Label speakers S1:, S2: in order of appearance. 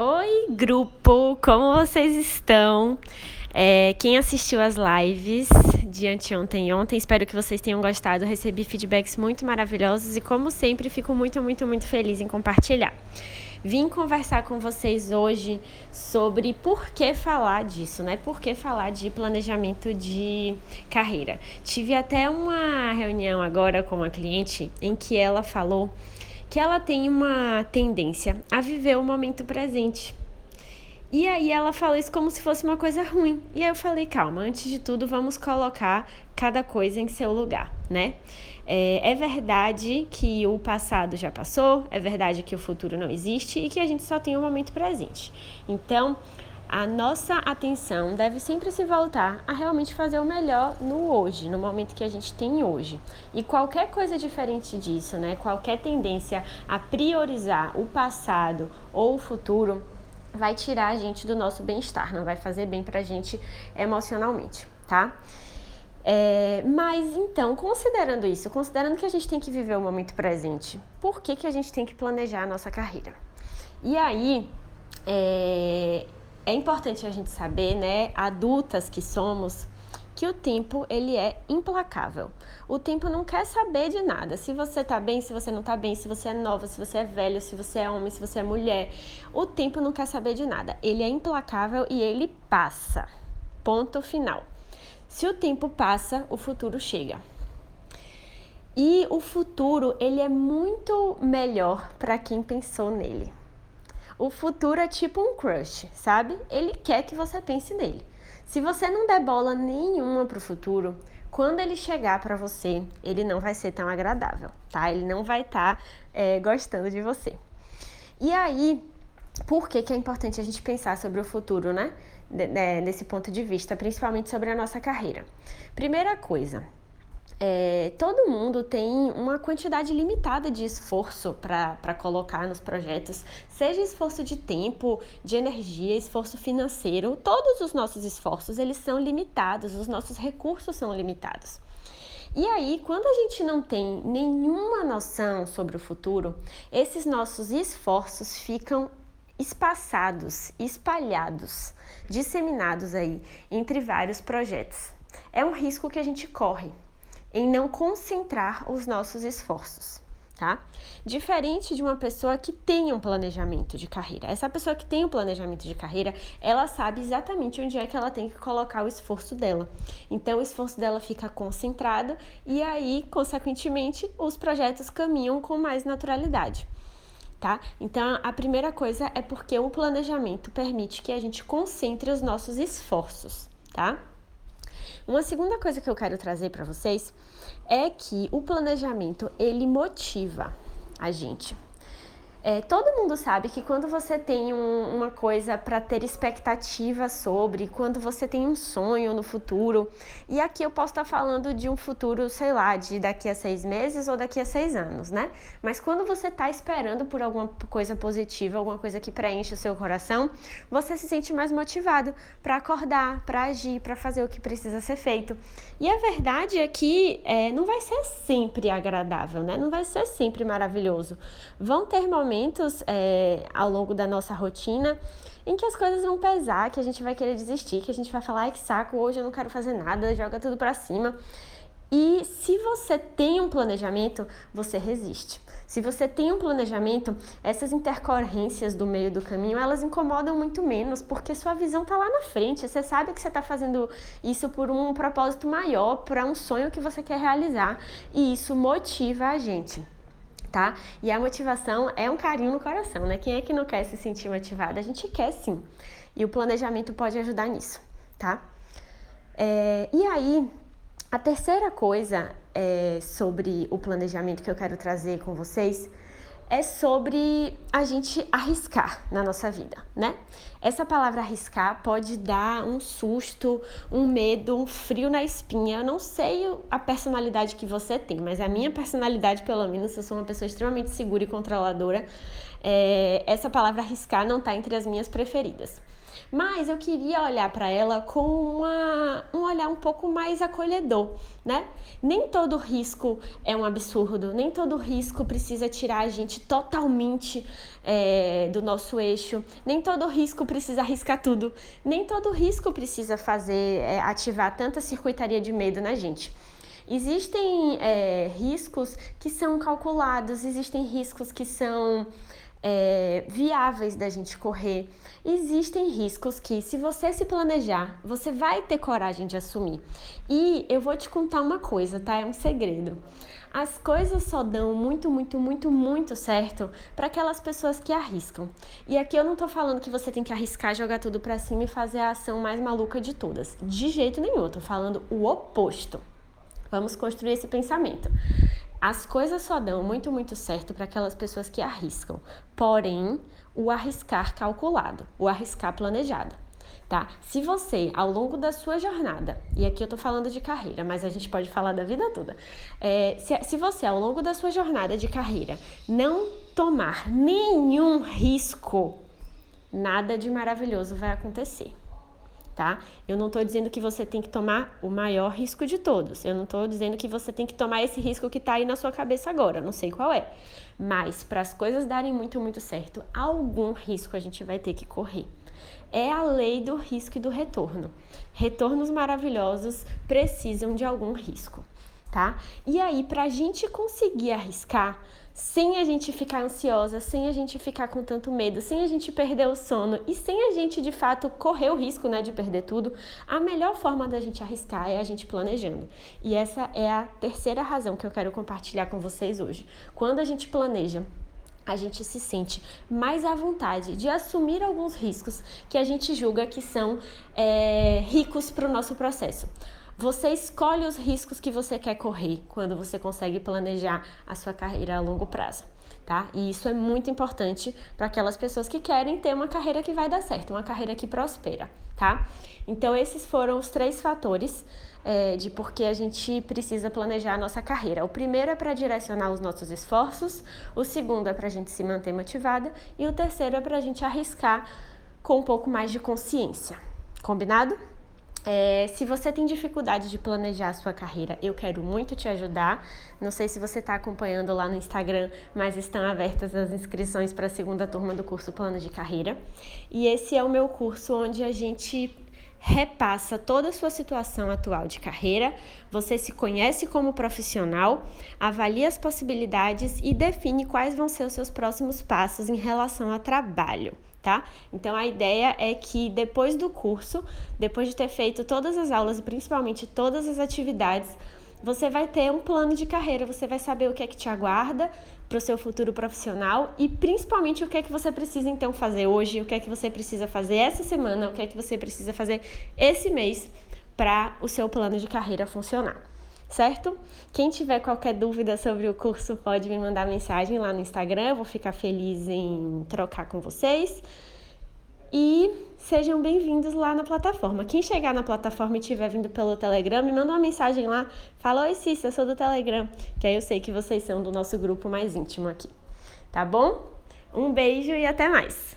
S1: Oi, grupo! Como vocês estão? É, quem assistiu as lives de anteontem e ontem, espero que vocês tenham gostado. Recebi feedbacks muito maravilhosos e, como sempre, fico muito, muito, muito feliz em compartilhar. Vim conversar com vocês hoje sobre por que falar disso, né? Por que falar de planejamento de carreira. Tive até uma reunião agora com uma cliente em que ela falou que ela tem uma tendência a viver o momento presente. E aí ela falou isso como se fosse uma coisa ruim. E aí eu falei, calma, antes de tudo vamos colocar cada coisa em seu lugar, né? É, é, verdade que o passado já passou, é verdade que o futuro não existe e que a gente só tem o momento presente. Então, a nossa atenção deve sempre se voltar a realmente fazer o melhor no hoje, no momento que a gente tem hoje. E qualquer coisa diferente disso, né? Qualquer tendência a priorizar o passado ou o futuro vai tirar a gente do nosso bem-estar, não vai fazer bem pra gente emocionalmente, tá? É, mas então, considerando isso, considerando que a gente tem que viver o momento presente, por que, que a gente tem que planejar a nossa carreira? E aí, é, é importante a gente saber, né, adultas que somos, que o tempo ele é implacável. O tempo não quer saber de nada. Se você tá bem, se você não tá bem, se você é nova, se você é velho, se você é homem, se você é mulher, o tempo não quer saber de nada. Ele é implacável e ele passa. Ponto final. Se o tempo passa, o futuro chega. E o futuro, ele é muito melhor para quem pensou nele. O futuro é tipo um crush, sabe? Ele quer que você pense nele. Se você não der bola nenhuma pro futuro, quando ele chegar para você, ele não vai ser tão agradável, tá? Ele não vai estar tá, é, gostando de você. E aí, por que, que é importante a gente pensar sobre o futuro, né? né, nesse ponto de vista, principalmente sobre a nossa carreira. Primeira coisa, é, todo mundo tem uma quantidade limitada de esforço para colocar nos projetos, seja esforço de tempo, de energia, esforço financeiro, todos os nossos esforços eles são limitados, os nossos recursos são limitados. E aí, quando a gente não tem nenhuma noção sobre o futuro, esses nossos esforços ficam espaçados, espalhados, disseminados aí entre vários projetos. É um risco que a gente corre em não concentrar os nossos esforços, tá? Diferente de uma pessoa que tem um planejamento de carreira. Essa pessoa que tem um planejamento de carreira, ela sabe exatamente onde é que ela tem que colocar o esforço dela. Então, o esforço dela fica concentrado e aí, consequentemente, os projetos caminham com mais naturalidade tá? Então, a primeira coisa é porque o planejamento permite que a gente concentre os nossos esforços, tá? Uma segunda coisa que eu quero trazer para vocês é que o planejamento ele motiva a gente. É, todo mundo sabe que quando você tem um, uma coisa para ter expectativa sobre, quando você tem um sonho no futuro, e aqui eu posso estar tá falando de um futuro, sei lá, de daqui a seis meses ou daqui a seis anos, né? Mas quando você está esperando por alguma coisa positiva, alguma coisa que preenche o seu coração, você se sente mais motivado para acordar, para agir, para fazer o que precisa ser feito. E a verdade é que é, não vai ser sempre agradável, né? Não vai ser sempre maravilhoso. Vão ter momentos momentos é, ao longo da nossa rotina em que as coisas vão pesar, que a gente vai querer desistir, que a gente vai falar, ai que saco, hoje eu não quero fazer nada, joga tudo para cima. E se você tem um planejamento, você resiste. Se você tem um planejamento, essas intercorrências do meio do caminho, elas incomodam muito menos, porque sua visão está lá na frente. Você sabe que você está fazendo isso por um propósito maior, para um sonho que você quer realizar. E isso motiva a gente tá? E a motivação é um carinho no coração, né? Quem é que não quer se sentir motivado? A gente quer sim. E o planejamento pode ajudar nisso, tá? É, e aí, a terceira coisa é, sobre o planejamento que eu quero trazer com vocês é sobre a gente arriscar na nossa vida, né? Essa palavra arriscar pode dar um susto, um medo, um frio na espinha. Eu não sei a personalidade que você tem, mas a minha personalidade, pelo menos, eu sou uma pessoa extremamente segura e controladora. É, essa palavra arriscar não está entre as minhas preferidas. Mas eu queria olhar para ela com uma, um olhar um pouco mais acolhedor, né? Nem todo risco é um absurdo, nem todo risco precisa tirar a gente totalmente é, do nosso eixo, nem todo risco precisa arriscar tudo, nem todo risco precisa fazer é, ativar tanta circuitaria de medo na gente. Existem é, riscos que são calculados, existem riscos que são é, viáveis da gente correr. Existem riscos que, se você se planejar, você vai ter coragem de assumir. E eu vou te contar uma coisa, tá? É um segredo. As coisas só dão muito, muito, muito, muito certo para aquelas pessoas que arriscam. E aqui eu não tô falando que você tem que arriscar, jogar tudo para cima e fazer a ação mais maluca de todas. De jeito nenhum, eu tô falando o oposto. Vamos construir esse pensamento. As coisas só dão muito, muito certo para aquelas pessoas que arriscam. Porém, o arriscar calculado, o arriscar planejado. Tá? Se você, ao longo da sua jornada, e aqui eu tô falando de carreira, mas a gente pode falar da vida toda, é, se, se você, ao longo da sua jornada de carreira, não tomar nenhum risco, nada de maravilhoso vai acontecer tá? Eu não estou dizendo que você tem que tomar o maior risco de todos. Eu não estou dizendo que você tem que tomar esse risco que está aí na sua cabeça agora. Não sei qual é. Mas para as coisas darem muito, muito certo, algum risco a gente vai ter que correr. É a lei do risco e do retorno. Retornos maravilhosos precisam de algum risco, tá? E aí, para a gente conseguir arriscar, sem a gente ficar ansiosa, sem a gente ficar com tanto medo, sem a gente perder o sono e sem a gente de fato correr o risco né, de perder tudo, a melhor forma da gente arriscar é a gente planejando. E essa é a terceira razão que eu quero compartilhar com vocês hoje. Quando a gente planeja, a gente se sente mais à vontade de assumir alguns riscos que a gente julga que são é, ricos para o nosso processo. Você escolhe os riscos que você quer correr quando você consegue planejar a sua carreira a longo prazo. Tá? E isso é muito importante para aquelas pessoas que querem ter uma carreira que vai dar certo, uma carreira que prospera, tá? Então esses foram os três fatores é, de por que a gente precisa planejar a nossa carreira. O primeiro é para direcionar os nossos esforços, o segundo é para a gente se manter motivada e o terceiro é para a gente arriscar com um pouco mais de consciência. Combinado? É, se você tem dificuldade de planejar a sua carreira, eu quero muito te ajudar. Não sei se você está acompanhando lá no Instagram, mas estão abertas as inscrições para a segunda turma do curso Plano de Carreira. E esse é o meu curso onde a gente repassa toda a sua situação atual de carreira, você se conhece como profissional, avalia as possibilidades e define quais vão ser os seus próximos passos em relação ao trabalho tá? Então a ideia é que depois do curso, depois de ter feito todas as aulas e principalmente todas as atividades, você vai ter um plano de carreira, você vai saber o que é que te aguarda para o seu futuro profissional e principalmente o que é que você precisa então fazer hoje, o que é que você precisa fazer essa semana, o que é que você precisa fazer esse mês para o seu plano de carreira funcionar certo? Quem tiver qualquer dúvida sobre o curso pode me mandar mensagem lá no Instagram, vou ficar feliz em trocar com vocês. E sejam bem-vindos lá na plataforma. Quem chegar na plataforma e estiver vindo pelo Telegram, me manda uma mensagem lá. Fala, oi Cícia, eu sou do Telegram, que aí eu sei que vocês são do nosso grupo mais íntimo aqui. Tá bom? Um beijo e até mais!